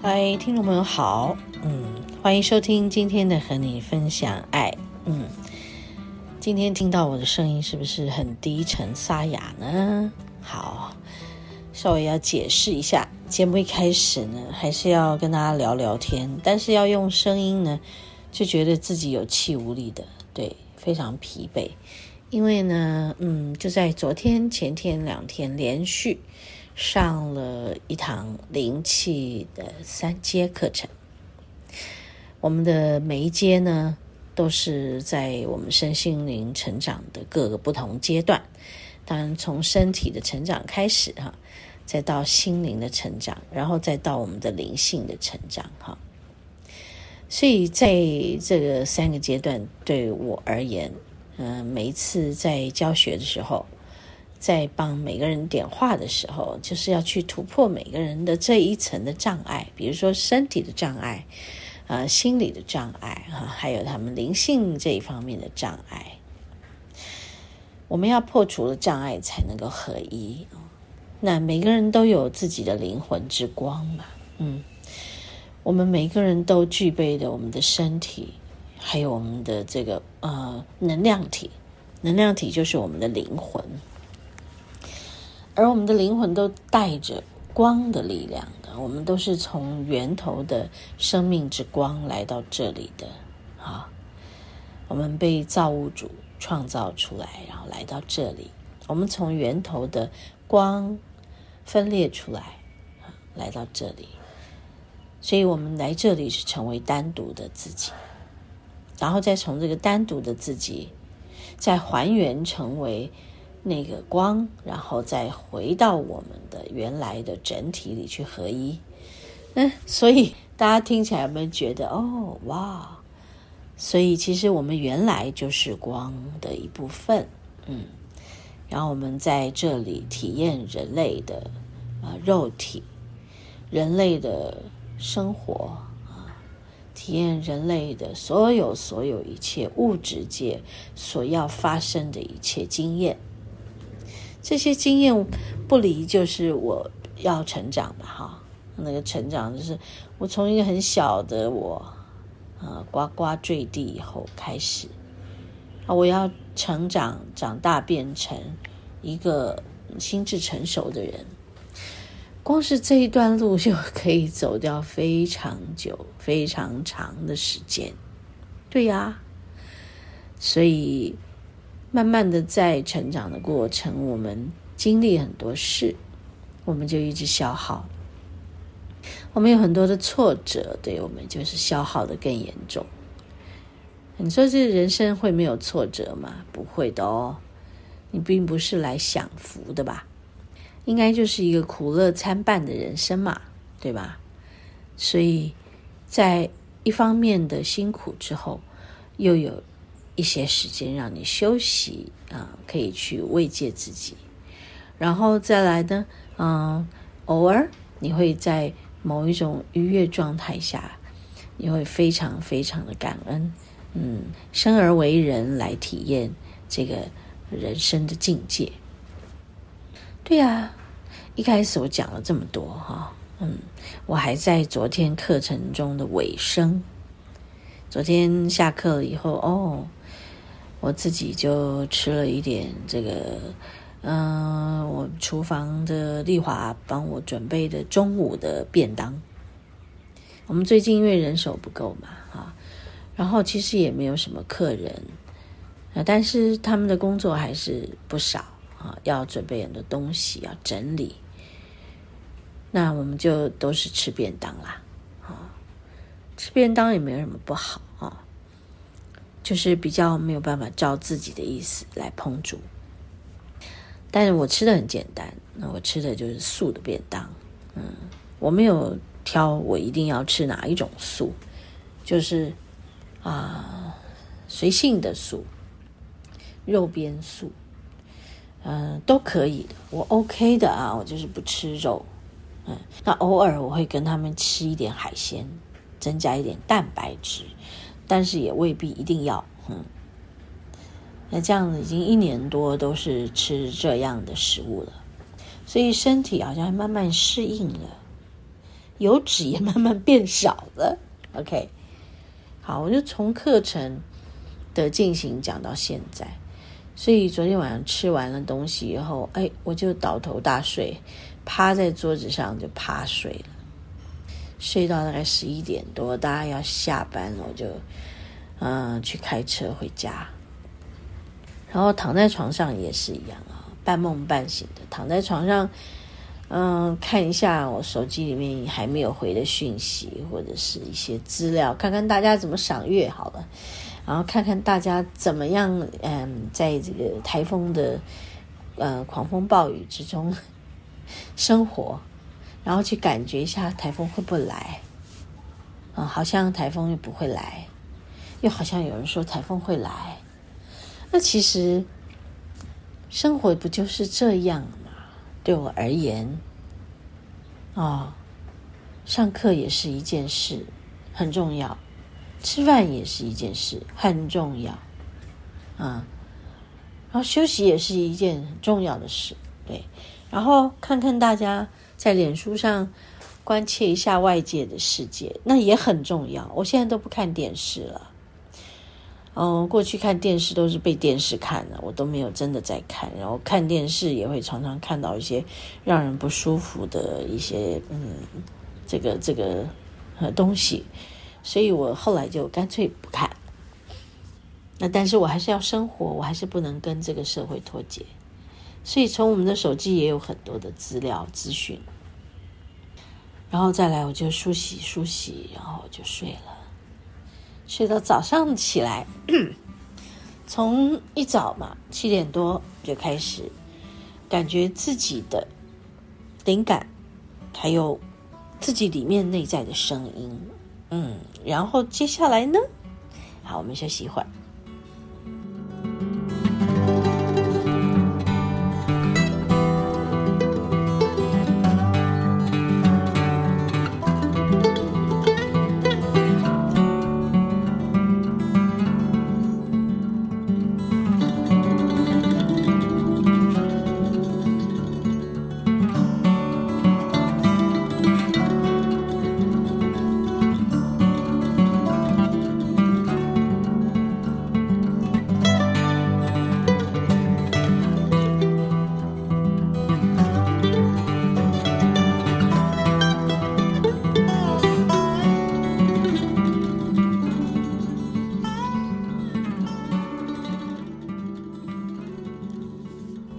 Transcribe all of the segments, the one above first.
嗨，听众朋友好，嗯，欢迎收听今天的和你分享爱，嗯，今天听到我的声音是不是很低沉沙哑呢？好，稍微要解释一下，节目一开始呢，还是要跟大家聊聊天，但是要用声音呢，就觉得自己有气无力的，对，非常疲惫，因为呢，嗯，就在昨天、前天两天连续。上了一堂灵气的三阶课程，我们的每一阶呢，都是在我们身心灵成长的各个不同阶段。当然，从身体的成长开始哈，再到心灵的成长，然后再到我们的灵性的成长哈。所以在这个三个阶段，对我而言，嗯，每一次在教学的时候。在帮每个人点化的时候，就是要去突破每个人的这一层的障碍，比如说身体的障碍，呃，心理的障碍，哈，还有他们灵性这一方面的障碍。我们要破除了障碍，才能够合一。那每个人都有自己的灵魂之光嘛，嗯，我们每个人都具备的我们的身体，还有我们的这个呃能量体，能量体就是我们的灵魂。而我们的灵魂都带着光的力量的，我们都是从源头的生命之光来到这里的啊。我们被造物主创造出来，然后来到这里。我们从源头的光分裂出来，来到这里。所以我们来这里是成为单独的自己，然后再从这个单独的自己再还原成为。那个光，然后再回到我们的原来的整体里去合一。嗯，所以大家听起来有没有觉得哦，哇？所以其实我们原来就是光的一部分。嗯，然后我们在这里体验人类的啊肉体，人类的生活啊，体验人类的所有所有一切物质界所要发生的一切经验。这些经验不离，就是我要成长的，哈，那个成长就是我从一个很小的我，啊，呱呱坠地以后开始，啊，我要成长长大变成一个心智成熟的人，光是这一段路就可以走掉非常久、非常长的时间，对呀，所以。慢慢的在成长的过程，我们经历很多事，我们就一直消耗。我们有很多的挫折，对我们就是消耗的更严重。你说这人生会没有挫折吗？不会的哦。你并不是来享福的吧？应该就是一个苦乐参半的人生嘛，对吧？所以在一方面的辛苦之后，又有。一些时间让你休息啊，可以去慰藉自己，然后再来呢，嗯，偶尔你会在某一种愉悦状态下，你会非常非常的感恩，嗯，生而为人来体验这个人生的境界。对呀，一开始我讲了这么多哈，嗯，我还在昨天课程中的尾声，昨天下课了以后哦。我自己就吃了一点这个，嗯、我厨房的丽华帮我准备的中午的便当。我们最近因为人手不够嘛，啊，然后其实也没有什么客人，啊，但是他们的工作还是不少啊，要准备很多东西，要整理。那我们就都是吃便当啦，啊，吃便当也没有什么不好啊。就是比较没有办法照自己的意思来烹煮，但是我吃的很简单，那我吃的就是素的便当，嗯，我没有挑我一定要吃哪一种素，就是啊随性的素，肉边素，嗯、都可以的，我 OK 的啊，我就是不吃肉，嗯，那偶尔我会跟他们吃一点海鲜，增加一点蛋白质，但是也未必一定要，嗯，那这样子已经一年多都是吃这样的食物了，所以身体好像慢慢适应了。油脂也慢慢变少了，OK，好，我就从课程的进行讲到现在，所以昨天晚上吃完了东西以后，哎，我就倒头大睡，趴在桌子上就趴睡了，睡到大概十一点多，大家要下班了，我就嗯、去开车回家，然后躺在床上也是一样啊，半梦半醒的躺在床上。嗯，看一下我手机里面还没有回的讯息，或者是一些资料，看看大家怎么赏月好了，然后看看大家怎么样，嗯，在这个台风的呃狂风暴雨之中生活，然后去感觉一下台风会不会来，嗯，好像台风又不会来，又好像有人说台风会来，那其实生活不就是这样？对我而言，哦，上课也是一件事，很重要；吃饭也是一件事，很重要。啊，然后休息也是一件很重要的事，对。然后看看大家在脸书上关切一下外界的世界，那也很重要。我现在都不看电视了。嗯，过去看电视都是被电视看的，我都没有真的在看。然后看电视也会常常看到一些让人不舒服的一些嗯，这个这个呃东西，所以我后来就干脆不看。那但是我还是要生活，我还是不能跟这个社会脱节。所以从我们的手机也有很多的资料资讯，然后再来我就梳洗梳洗，然后就睡了。睡到早上起来，从一早嘛七点多就开始，感觉自己的灵感，还有自己里面内在的声音，嗯，然后接下来呢，好，我们休息一会儿。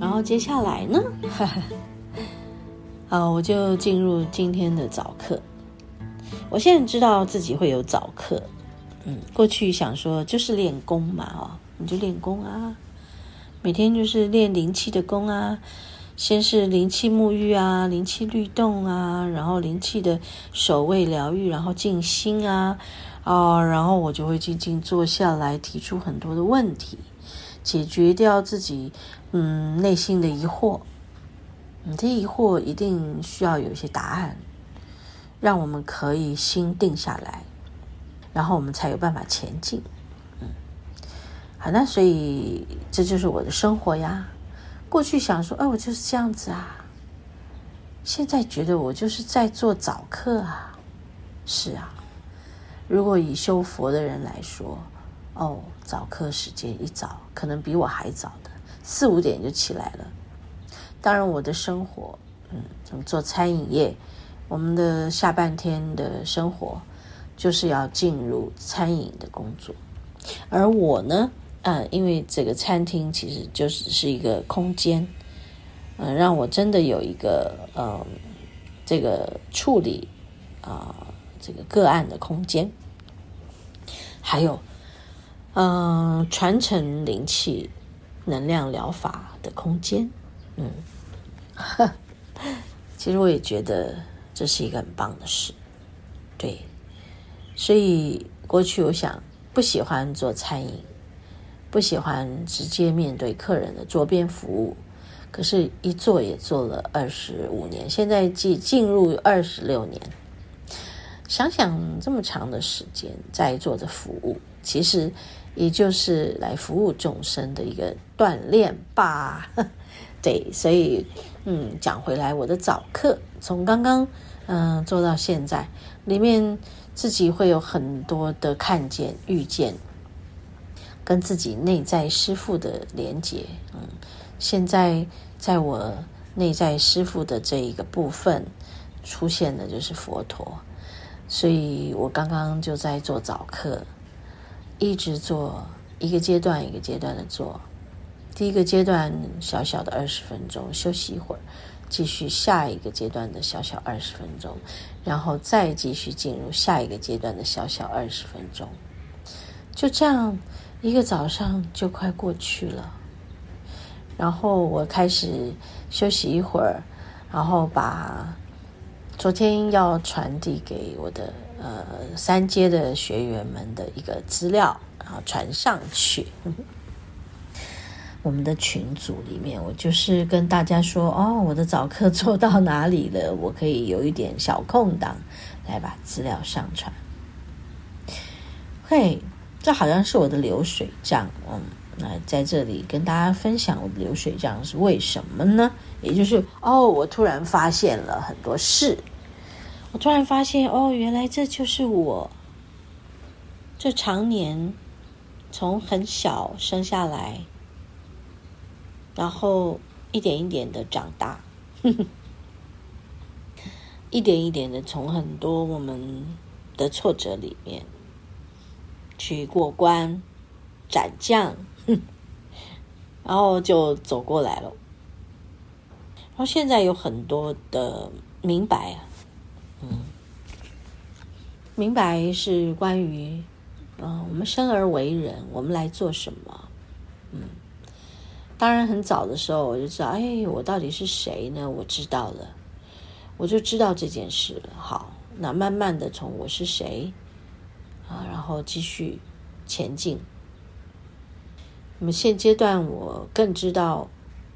然后接下来呢，好，我就进入今天的早课。我现在知道自己会有早课，嗯，过去想说就是练功嘛，哦，你就练功啊，每天就是练灵气的功啊，先是灵气沐浴啊，灵气律动啊，然后灵气的守卫疗愈，然后静心啊，哦，然后我就会静静坐下来，提出很多的问题。解决掉自己嗯内心的疑惑，你这疑惑一定需要有一些答案，让我们可以心定下来，然后我们才有办法前进。嗯，好，那所以这就是我的生活呀。过去想说，哎，我就是这样子啊。现在觉得我就是在做早课啊。是啊，如果以修佛的人来说。哦，早课时间一早，可能比我还早的，四五点就起来了。当然，我的生活，嗯，做餐饮业，我们的下半天的生活就是要进入餐饮的工作。而我呢，嗯，因为这个餐厅其实就只是一个空间，嗯，让我真的有一个，嗯，这个处理啊，这个个案的空间，还有。嗯，传承灵气、能量疗法的空间，嗯，其实我也觉得这是一个很棒的事，对，所以过去我想不喜欢做餐饮，不喜欢直接面对客人的桌边服务，可是，一做也做了二十五年，现在进进入二十六年。想想这么长的时间在做的服务，其实也就是来服务众生的一个锻炼吧。对，所以嗯，讲回来，我的早课从刚刚嗯做到现在，里面自己会有很多的看见、遇见，跟自己内在师父的连接。嗯，现在在我内在师父的这一个部分出现的就是佛陀。所以我刚刚就在做早课，一直做一个阶段一个阶段的做。第一个阶段小小的二十分钟，休息一会儿，继续下一个阶段的小小二十分钟，然后再继续进入下一个阶段的小小二十分钟。就这样，一个早上就快过去了。然后我开始休息一会儿，然后把。昨天要传递给我的呃三阶的学员们的一个资料，然后传上去。我们的群组里面，我就是跟大家说哦，我的早课做到哪里了？我可以有一点小空档来把资料上传。嘿，这好像是我的流水账，嗯，那在这里跟大家分享我的流水账是为什么呢？也就是哦，我突然发现了很多事。我突然发现，哦，原来这就是我这常年从很小生下来，然后一点一点的长大，呵呵，一点一点的从很多我们的挫折里面去过关斩将，然后就走过来了。然后现在有很多的明白啊。嗯，明白是关于，嗯，我们生而为人，我们来做什么？嗯，当然很早的时候我就知道，哎，我到底是谁呢？我知道了，我就知道这件事了。好，那慢慢的从我是谁啊，然后继续前进。那么现阶段我更知道，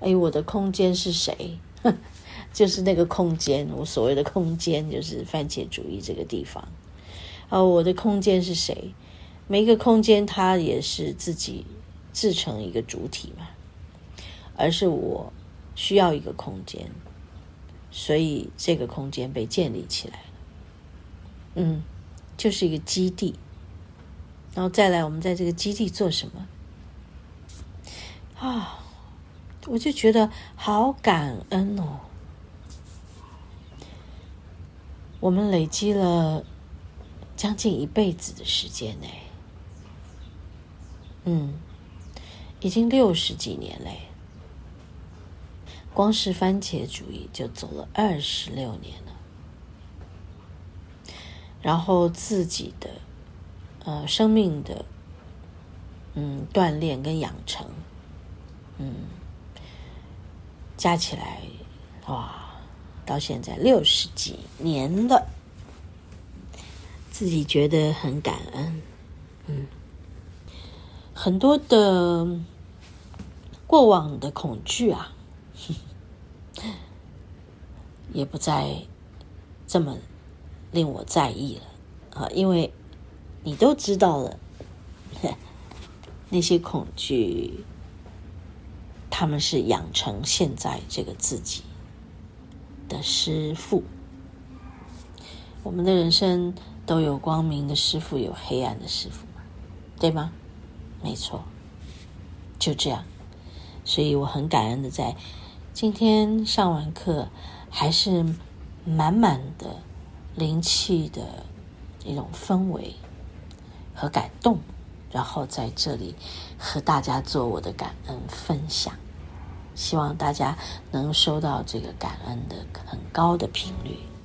哎，我的空间是谁？就是那个空间，我所谓的空间就是番茄主义这个地方。啊，我的空间是谁？每一个空间它也是自己自成一个主体嘛，而是我需要一个空间，所以这个空间被建立起来了。嗯，就是一个基地。然后再来，我们在这个基地做什么？啊，我就觉得好感恩哦。我们累积了将近一辈子的时间呢，嗯，已经六十几年嘞，光是番茄主义就走了二十六年了，然后自己的呃生命的嗯锻炼跟养成，嗯，加起来哇。到现在六十几年了，自己觉得很感恩，嗯，很多的过往的恐惧啊，也不再这么令我在意了。啊，因为你都知道了，那些恐惧，他们是养成现在这个自己。的师傅，我们的人生都有光明的师傅，有黑暗的师傅，对吗？没错，就这样。所以我很感恩的，在今天上完课，还是满满的灵气的一种氛围和感动，然后在这里和大家做我的感恩分享。希望大家能收到这个感恩的很高的频率。